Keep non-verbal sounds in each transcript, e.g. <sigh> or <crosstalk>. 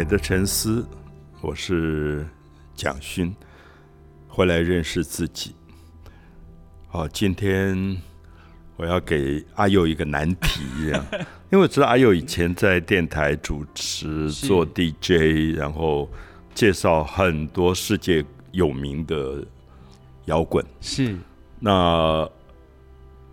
美的沉思，我是蒋勋，回来认识自己。好，今天我要给阿佑一个难题，<laughs> 因为我知道阿佑以前在电台主持、做 DJ，然后介绍很多世界有名的摇滚。是，那。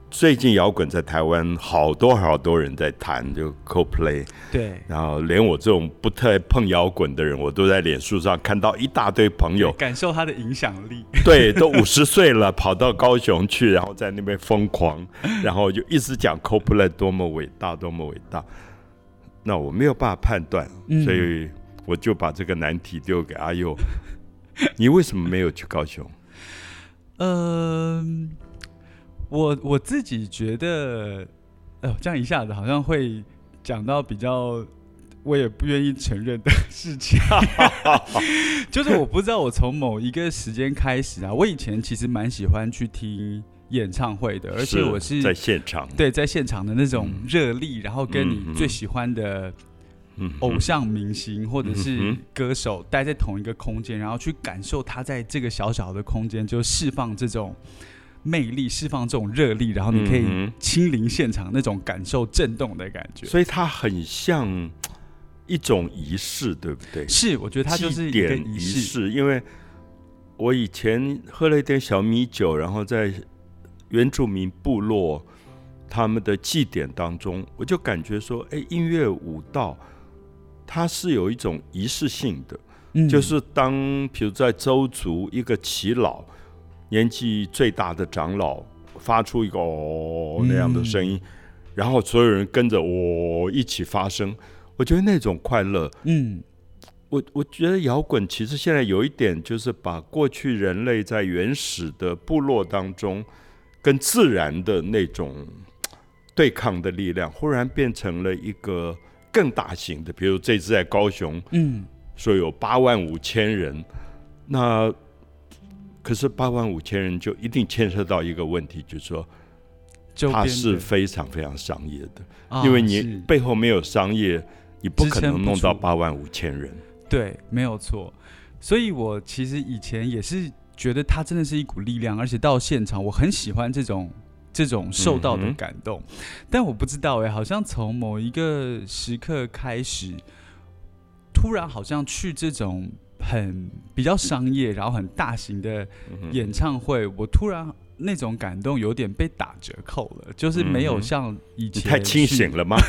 最近摇滚在台湾好多好多人在谈，就 CoPlay，对，然后连我这种不太碰摇滚的人，我都在脸书上看到一大堆朋友感受他的影响力。<laughs> 对，都五十岁了，跑到高雄去，然后在那边疯狂，<laughs> 然后就一直讲 CoPlay 多么伟大，多么伟大。那我没有办法判断，所以我就把这个难题丢给阿佑：你为什么没有去高雄？<laughs> 嗯。我我自己觉得，哎呦，这样一下子好像会讲到比较我也不愿意承认的事情，<laughs> 就是我不知道我从某一个时间开始啊，我以前其实蛮喜欢去听演唱会的，而且我是在现场，对，在现场的那种热力，然后跟你最喜欢的偶像明星或者是歌手待在同一个空间，然后去感受他在这个小小的空间就释放这种。魅力释放这种热力，然后你可以亲临现场那种感受震动的感觉，所以它很像一种仪式，对不对？是，我觉得它就是一个仪式。因为我以前喝了一点小米酒，然后在原住民部落他们的祭典当中，我就感觉说，哎，音乐舞蹈它是有一种仪式性的，就是当比如在周族一个耆老。年纪最大的长老发出一个哦那样的声音，然后所有人跟着我一起发声，我觉得那种快乐，嗯，我我觉得摇滚其实现在有一点就是把过去人类在原始的部落当中跟自然的那种对抗的力量，忽然变成了一个更大型的，比如这次在高雄，嗯，说有八万五千人，那。可是八万五千人就一定牵涉到一个问题，就是说，它是非常非常商业的，因为你背后没有商业，你不可能弄到八万五千人。对，没有错。所以我其实以前也是觉得它真的是一股力量，而且到现场我很喜欢这种这种受到的感动。但我不知道哎，好像从某一个时刻开始，突然好像去这种。很比较商业，然后很大型的演唱会，我突然那种感动有点被打折扣了，就是没有像以前太清醒了吗？<laughs>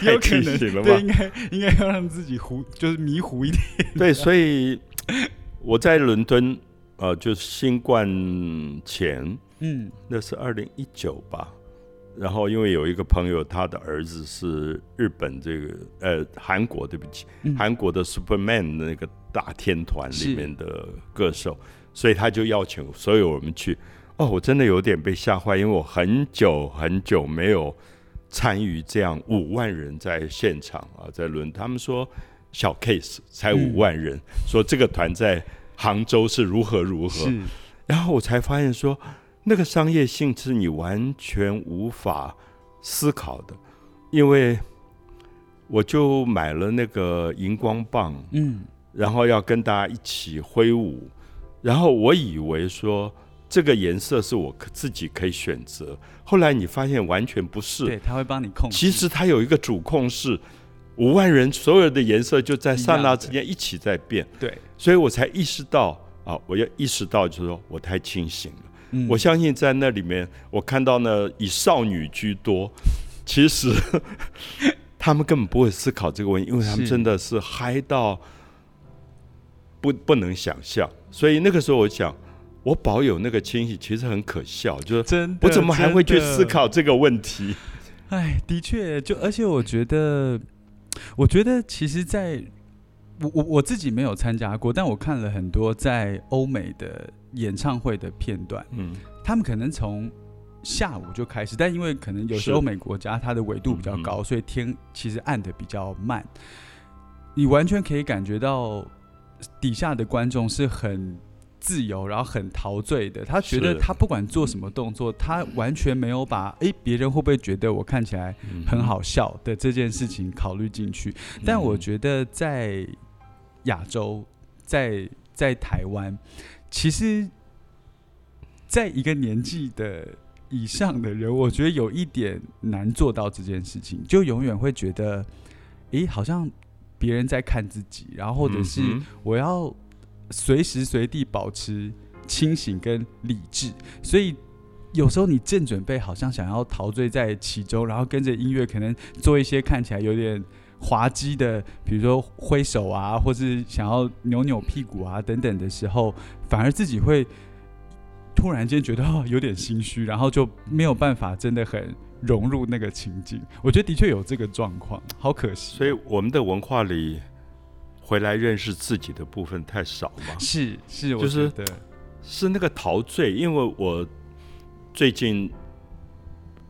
太清醒了吗？对，应该应该要让自己糊，就是迷糊一点。对，所以我在伦敦，呃，就是新冠前，嗯，那是二零一九吧。然后，因为有一个朋友，他的儿子是日本这个呃韩国，对不起，韩国的 Superman 那个大天团里面的歌手，所以他就邀请所有我们去。哦，我真的有点被吓坏，因为我很久很久没有参与这样五万人在现场啊，在伦，他们说小 case 才五万人，说这个团在杭州是如何如何，然后我才发现说。那个商业性是你完全无法思考的，因为我就买了那个荧光棒，嗯，然后要跟大家一起挥舞，然后我以为说这个颜色是我自己可以选择，后来你发现完全不是，对，他会帮你控制。其实他有一个主控室，五万人所有的颜色就在刹那之间一起在变，对，所以我才意识到啊，我要意识到就是说我太清醒了。我相信在那里面，我看到呢以少女居多，其实 <laughs> 他们根本不会思考这个问题，因为他们真的是嗨到不不能想象。所以那个时候我想，我保有那个清醒，其实很可笑，就是我怎么还会去思考这个问题？哎，的确，就而且我觉得，我觉得其实，在我我我自己没有参加过，但我看了很多在欧美的。演唱会的片段，嗯，他们可能从下午就开始，但因为可能有时候美国家它的纬度比较高，所以天其实暗的比较慢。你完全可以感觉到底下的观众是很自由，然后很陶醉的。他觉得他不管做什么动作，他完全没有把诶别人会不会觉得我看起来很好笑的这件事情考虑进去。但我觉得在亚洲，在在台湾，其实在一个年纪的以上的人，我觉得有一点难做到这件事情，就永远会觉得，诶，好像别人在看自己，然后或者是我要随时随地保持清醒跟理智，所以。有时候你正准备好像想要陶醉在其中，然后跟着音乐可能做一些看起来有点滑稽的，比如说挥手啊，或是想要扭扭屁股啊等等的时候，反而自己会突然间觉得有点心虚，然后就没有办法真的很融入那个情境。我觉得的确有这个状况，好可惜。所以我们的文化里，回来认识自己的部分太少嘛，是是，我就是是那个陶醉。因为我最近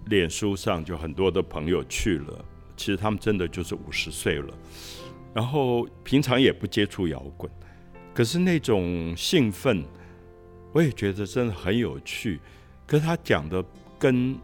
脸书上就很多的朋友去了，其实他们真的就是五十岁了，然后平常也不接触摇滚，可是那种兴奋，我也觉得真的很有趣。可是他讲的跟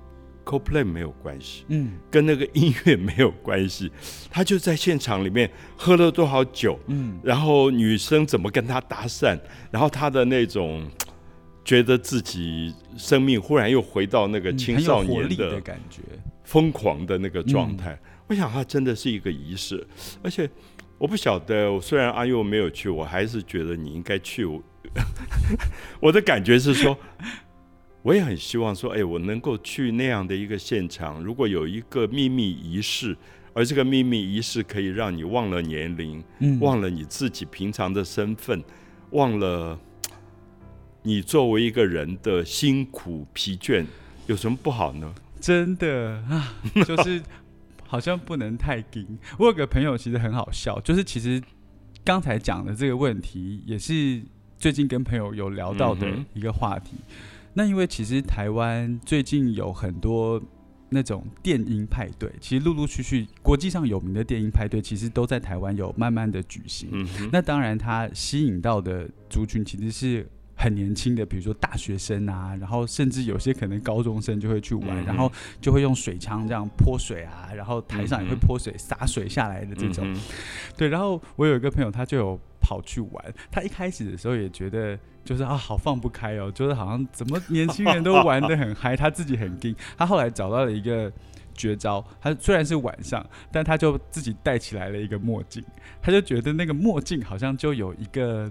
没有关系。嗯跟那个音乐没有关系，<laughs> 他就在现场里面喝了多少酒，嗯然后女生怎么跟他搭讪，然后他的那种 <tsk> 觉得自己生命忽然又回到那个嗯青少年的的感觉。疯狂的那个状嗯态。我想他真的是一个仪式，而且 <laughs> 我不晓得，虽然阿佑没有去，我还是觉得你应该去。我 <laughs> 我的感觉是说，我也很希望说，哎，我能够去那样的一个现场，如果有一个秘密仪式，而这个秘密仪式可以让你忘了年龄，嗯忘了你自己平常的身份，忘了你作为一个人的辛苦疲倦，有什么不好呢？真的啊，就是好像不能太硬。我有个朋友其实很好笑，就是其实刚才讲的这个问题，也是最近跟朋友有聊到的一个话题。那因为其实台湾最近有很多那种电音派对，其实陆陆续续国际上有名的电音派对，其实都在台湾有慢慢的举行。嗯，那当然，它吸引到的族群其实是很年轻的，比如说大学生啊，然后甚至有些可能高中生就会去玩，嗯然后就会用水枪这样泼水啊，然后台上也会泼水、洒水下来的这种。嗯对，然后我有一个朋友，他就有跑去玩，他一开始的时候也觉得就是啊，好放不开哦，就是好像怎么年轻人都玩得很嗨，他自己很硬。他后来找到了一个。绝招，他虽然是晚上，但他就自己戴起来了一个墨镜，他就觉得那个墨镜好像就有一个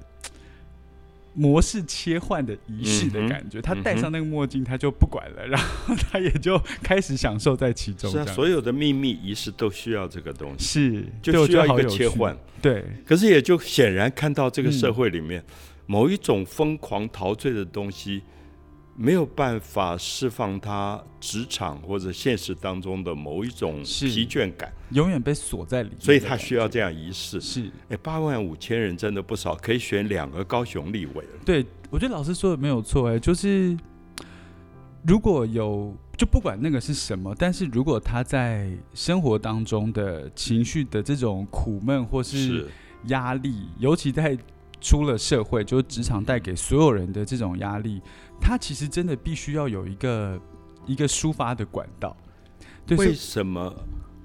模式切换的仪式的感觉。他戴上那个墨镜，他就不管了，然后他也就开始享受在其中。是啊，所有的秘密仪式都需要这个东西，是就需要一个切换。对，可是也就显然看到这个嗯社会里面、某一种疯狂陶醉的东西，没有办法释放他职场或者现实当中的某一种疲倦感，永远被锁在里面所以他需要这样仪式。是。哎，八万五千人真的不少，可以选两个高雄立委了。对，我觉得老师说的没有错，哎，就是如果有，就不管那个是什么，但是如果他在生活当中的情绪的这种苦闷或是。压力，尤其在出了社会，就是职场带给所有人的这种压力，他其实真的必须要有一个一个抒发的管道。对，为什么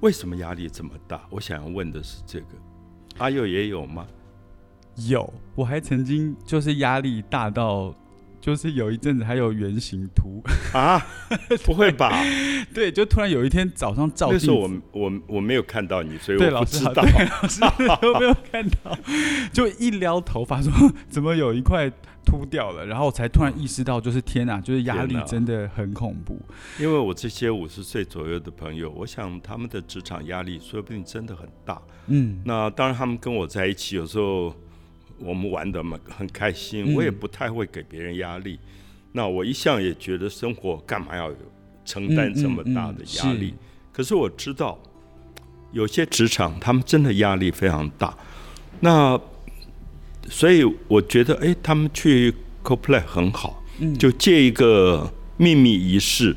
为什么压力这么大？我想要问的是这个。阿佑也有吗？有，我还曾经就是压力大到。就是有一阵子还有圆形图，啊，<laughs> 不会吧？对，就突然有一天早上照镜子，那时候我我我没有看到你，所以对我不知道。老师好对老师有没有看到？<laughs> 就一撩头发说怎么有一块秃掉了，然后我才突然意识到，就是天哪，就是压力真的很恐怖。因为我这些五十岁左右的朋友，我想他们的职场压力说不定真的很大。嗯，那当然，他们跟我在一起，有时候我们玩的嘛很开心，嗯我也不太会给别人压力。那我一向也觉得生活干嘛要有承担这么大的压力？嗯嗯可是我知道，有些职场他们真的压力非常大。那所以我觉得，哎，他们去 CoPlay 很好，嗯就借一个秘密仪式，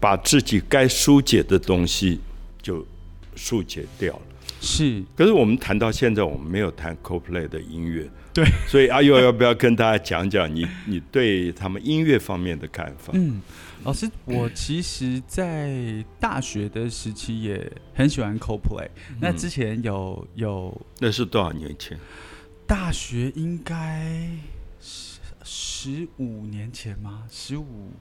把自己该疏解的东西就疏解掉了。是，可是我们谈到现在，我们没有谈 CoPlay 的音乐，对，所以阿佑要不要跟大家讲讲你你对他们音乐方面的看法？嗯，老师，我其实，在大学的时期也很喜欢 CoPlay。那之前有有，那是多少年前？大学应该十十五年前吗？十五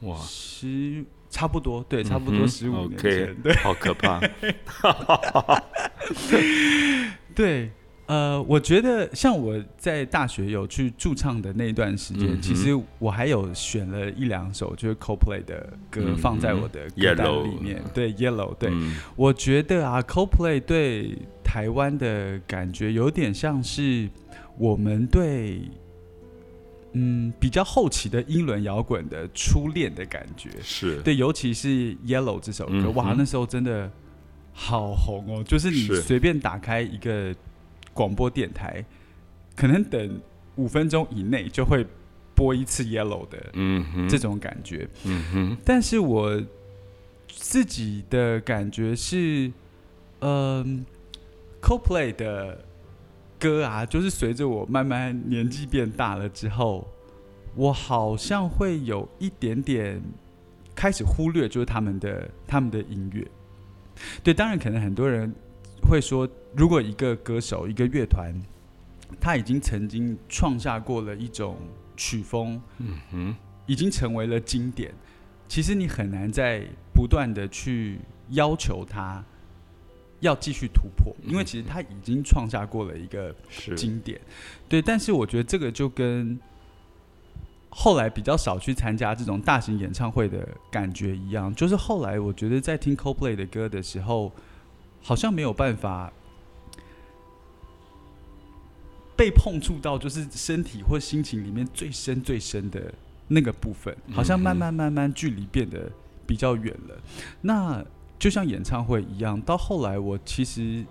哇，十。差不多，对，差不多十五年前，对，好可怕。<laughs> <laughs> 对，呃，我觉得像我在大学有去驻唱的那段时间，其实我还有选了一两首就是 CoPlay 的歌放在我的歌单里面。对，Yellow，对，我觉得啊，CoPlay 对台湾的感觉有点像是我们对。嗯，比较后期的英伦摇滚的初恋的感觉，是对，尤其是《Yellow》这首歌，哇，那时候真的好红哦！就是你随便打开一个广播电台，可能等五分钟以内就会播一次《Yellow》的，嗯，这种感觉，嗯哼。但是我自己的感觉是，嗯，CoPlay 的。歌啊，就是随着我慢慢年纪变大了之后，我好像会有一点点开始忽略，就是他们的他们的音乐。对，当然可能很多人会说，如果一个歌手、一个乐团，他已经曾经创下过了一种曲风，嗯哼，已经成为了经典，其实你很难再不断的去要求他。要继续突破，因为其实他已经创下过了一个经典，对。但是我觉得这个就跟后来比较少去参加这种大型演唱会的感觉一样，就是后来我觉得在听 Coldplay 的歌的时候，好像没有办法被碰触到，就是身体或心情里面最深最深的那个部分，好像慢慢慢慢距离变得比较远了。那就像演唱会一样，到后来我其实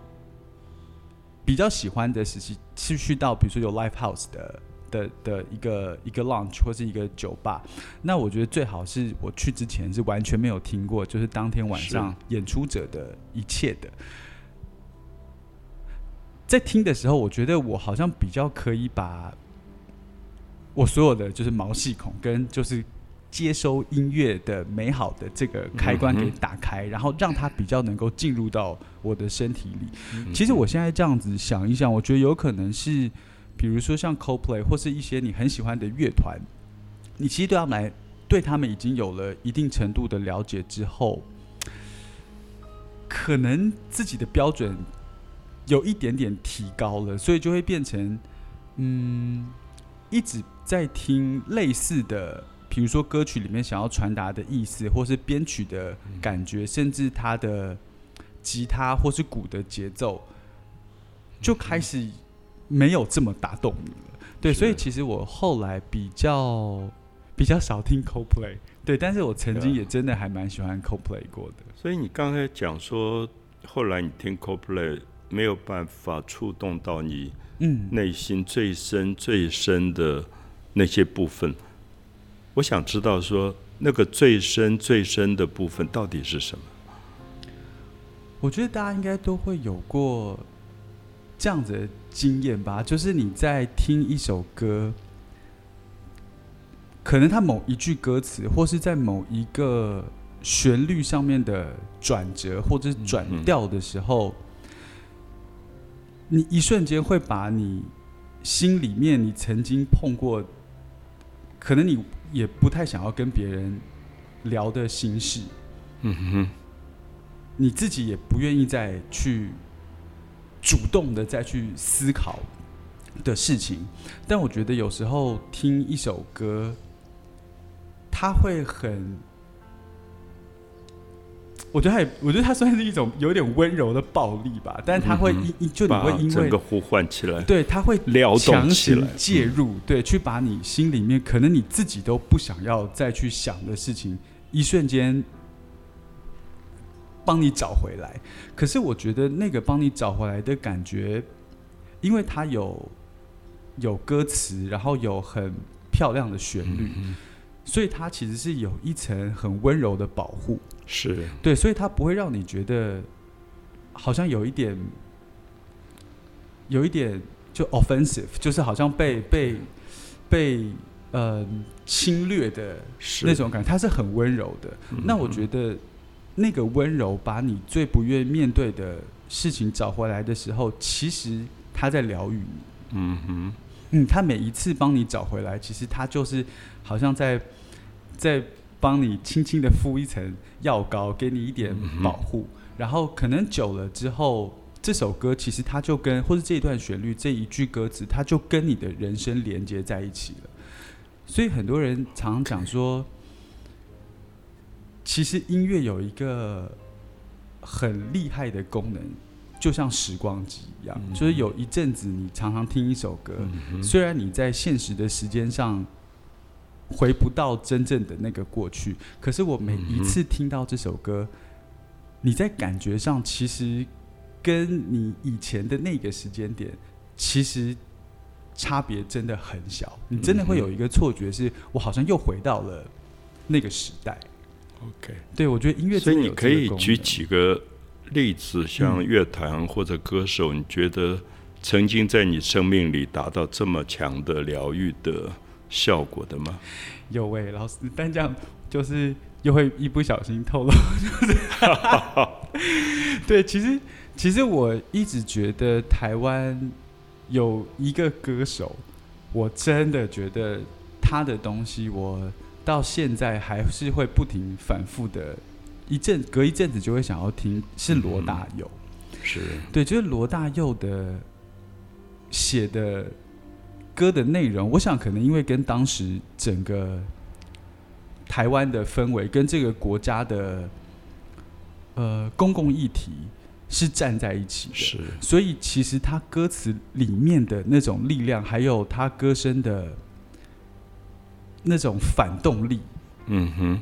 比较喜欢的是去去到比如说有 live house 的的的一个一个 lunch 或是一个酒吧，那我觉得最好是我去之前是完全没有听过，就是当天晚上演出者的一切的，在听的时候，我觉得我好像比较可以把我所有的就是毛细孔跟就是。接收音乐的美好的这个开关给打开，然后让它比较能够进入到我的身体里。其实我现在这样子想一想，我觉得有可能是，比如说像 CoPlay 或是一些你很喜欢的乐团，你其实对他们来，对他们已经有了一定程度的了解之后，可能自己的标准有一点点提高了，所以就会变成，嗯，一直在听类似的。比如说歌曲里面想要传达的意思，或是编曲的感觉，甚至他的吉他或是鼓的节奏，就开始没有这么打动你了。对，所以其实我后来比较比较少听 CoPlay，对，但是我曾经也真的还蛮喜欢 CoPlay 过的。所以你刚才讲说，后来你听 CoPlay 没有办法触动到你嗯内心最深最深的那些部分。我想知道说那个最深最深的部分到底是什么？我觉得大家应该都会有过这样子的经验吧，就是你在听一首歌，可能它某一句歌词，或是在某一个旋律上面的转折或者是转调的时候，你一瞬间会把你心里面你曾经碰过，可能你。也不太想要跟别人聊的心事，嗯哼，你自己也不愿意再去主动的再去思考的事情，但我觉得有时候听一首歌，他会很。我觉得它，我觉得他算是一种有点温柔的暴力吧，但是他会因就你会因为整个呼唤起来，对，他会强行介入，对，去把你心里面可能你自己都不想要再去想的事情，一瞬间帮你找回来。可是我觉得那个帮你找回来的感觉，因为它有有歌词，然后有很漂亮的旋律。所以它其实是有一层很温柔的保护，是对，所以它不会让你觉得好像有一点有一点就 offensive，就是好像被被被呃侵略的那种感觉，它是很温柔的。那我觉得那个温柔把你最不愿面对的事情找回来的时候，其实他在疗愈你。嗯哼，嗯，他每一次帮你找回来，其实他就是好像在在帮你轻轻的敷一层药膏，给你一点保护。然后可能久了之后，这首歌其实它就跟或者这一段旋律这一句歌词，它就跟你的人生连接在一起了。所以很多人常常讲说，其实音乐有一个很厉害的功能，就像时光机一样，就是有一阵子你常常听一首歌，虽然你在现实的时间上回不到真正的那个过去，可是我每一次听到这首歌。你在感觉上其实跟你以前的那个时间点，其实差别真的很小。你真的会有一个错觉，是我好像又回到了那个时代。OK，对我觉得音乐，所以你可以举几个例子，像乐坛或者歌手，你觉得曾经在你生命里达到这么强的疗愈的效果的吗？有位老师，但这样就是。又会一不小心透露，<laughs> 对，其实其实我一直觉得台湾有一个歌手，我真的觉得他的东西，我到现在还是会不停反复的，一阵隔一阵子就会想要听，是罗大佑，是。对，就是罗大佑的写的歌的内容，我想可能因为跟当时整个。台湾的氛围跟这个国家的呃公共议题是站在一起的，是，所以其实他歌词里面的那种力量，还有他歌声的那种反动力，嗯哼，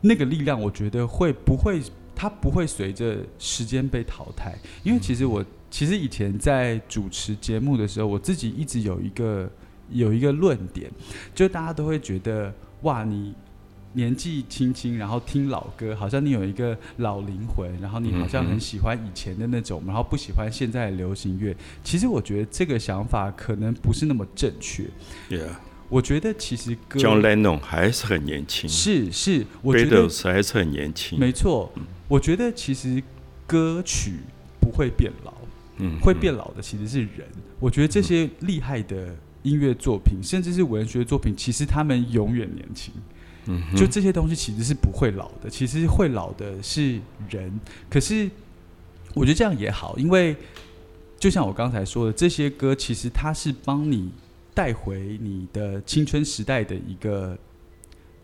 那个力量，我觉得会不会，它不会随着时间被淘汰，因为其实我其实以前在主持节目的时候，我自己一直有一个有一个论点，就大家都会觉得哇，你。年纪轻轻，然后听老歌，好像你有一个老灵魂，然后你好像很喜欢以前的那种，然后不喜欢现在的流行乐。其实我觉得这个想法可能不是那么正确。Yeah，我觉得其实 John Lennon 还是很年轻。是是，我觉得还是很年轻。没错，我觉得其实歌曲不会变老，嗯，会变老的其实是人。我觉得这些厉害的音乐作品，甚至是文学作品，其实他们永远年轻。就这些东西其实是不会老的，其实会老的是人。可是我觉得这样也好，因为就像我刚才说的，这些歌其实它是帮你带回你的青春时代的一个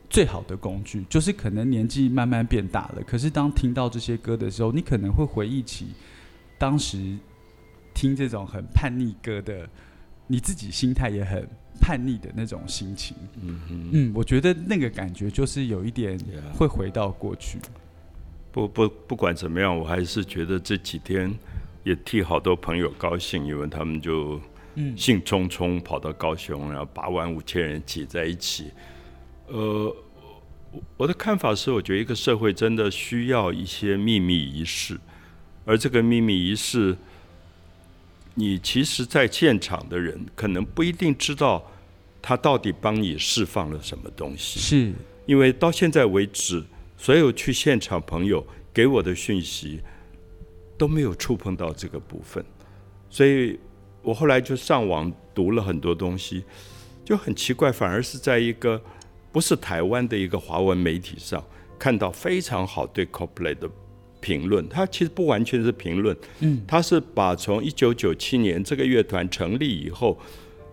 最好的工具。就是可能年纪慢慢变大了，可是当听到这些歌的时候，你可能会回忆起当时听这种很叛逆歌的，你自己心态也很。叛逆的那种心情，嗯嗯，我觉得那个感觉就是有一点会回到过去。不不，不管怎么样，我还是觉得这几天也替好多朋友高兴，因为他们就兴冲冲跑到高雄，然后八万五千人挤在一起。呃，我的看法是，我觉得一个社会真的需要一些秘密仪式，而这个秘密仪式。你其实，在现场的人可能不一定知道他到底帮你释放了什么东西，是因为到现在为止，所有去现场朋友给我的讯息都没有触碰到这个部分，所以我后来就上网读了很多东西，就很奇怪，反而是在一个不是台湾的一个华文媒体上看到非常好对 Coplay 的。评论，他其实不完全是评论，嗯，他是把从一九九七年这个乐团成立以后，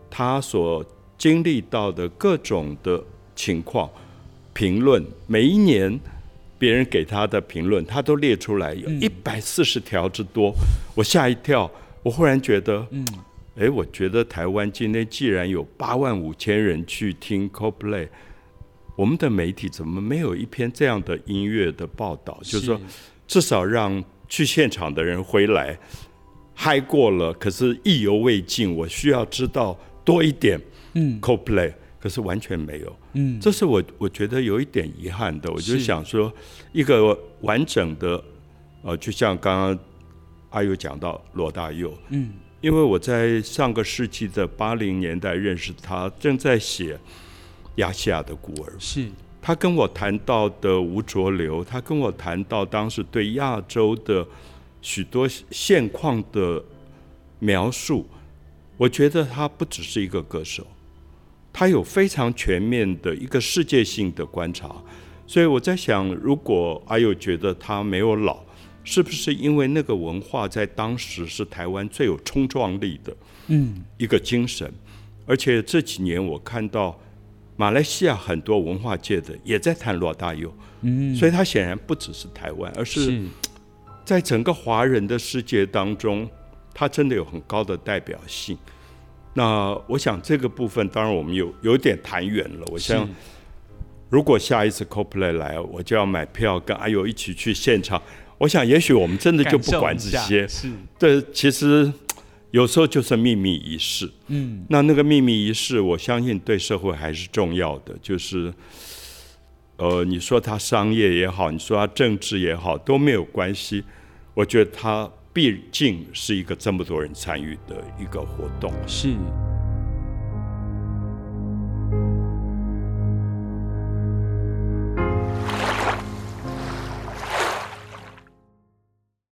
他所经历到的各种的情况评论，每一年别人给他的评论，他都列出来，有一百四十条之多，我吓一跳，我忽然觉得，嗯，哎，我觉得台湾今天既然有八万五千人去听 CoPlay，我们的媒体怎么没有一篇这样的音乐的报道？就是说。至少让去现场的人回来嗨过了，可是意犹未尽。我需要知道多一点，嗯，CoPlay，可是完全没有，嗯，这是我我觉得有一点遗憾的。我就想说，一个完整的，呃，就像刚刚阿佑讲到罗大佑，嗯，因为我在上个世纪的八零年代认识他，正在写《亚细亚的孤儿》。是他跟我谈到的吴浊流，他跟我谈到当时对亚洲的许多现况的描述。我觉得他不只是一个歌手，他有非常全面的一个世界性的观察。所以我在想，如果阿佑觉得他没有老，是不是因为那个文化在当时是台湾最有冲撞力的，嗯，一个精神？而且这几年我看到马来西亚很多文化界的也在谈罗大佑，嗯，所以他显然不只是台湾，而是在整个华人的世界当中，他真的有很高的代表性。那我想这个部分，当然我们有有点谈远了。我想。如果下一次 CoPlay 来，我就要买票跟阿友一起去现场。我想，也许我们真的就不管这些。是，对，其实有时候就是秘密仪式。嗯，那那个秘密仪式，我相信对社会还是重要的。就是，呃，你说它商业也好，你说它政治也好，都没有关系。我觉得它毕竟是一个这么多人参与的一个活动。是。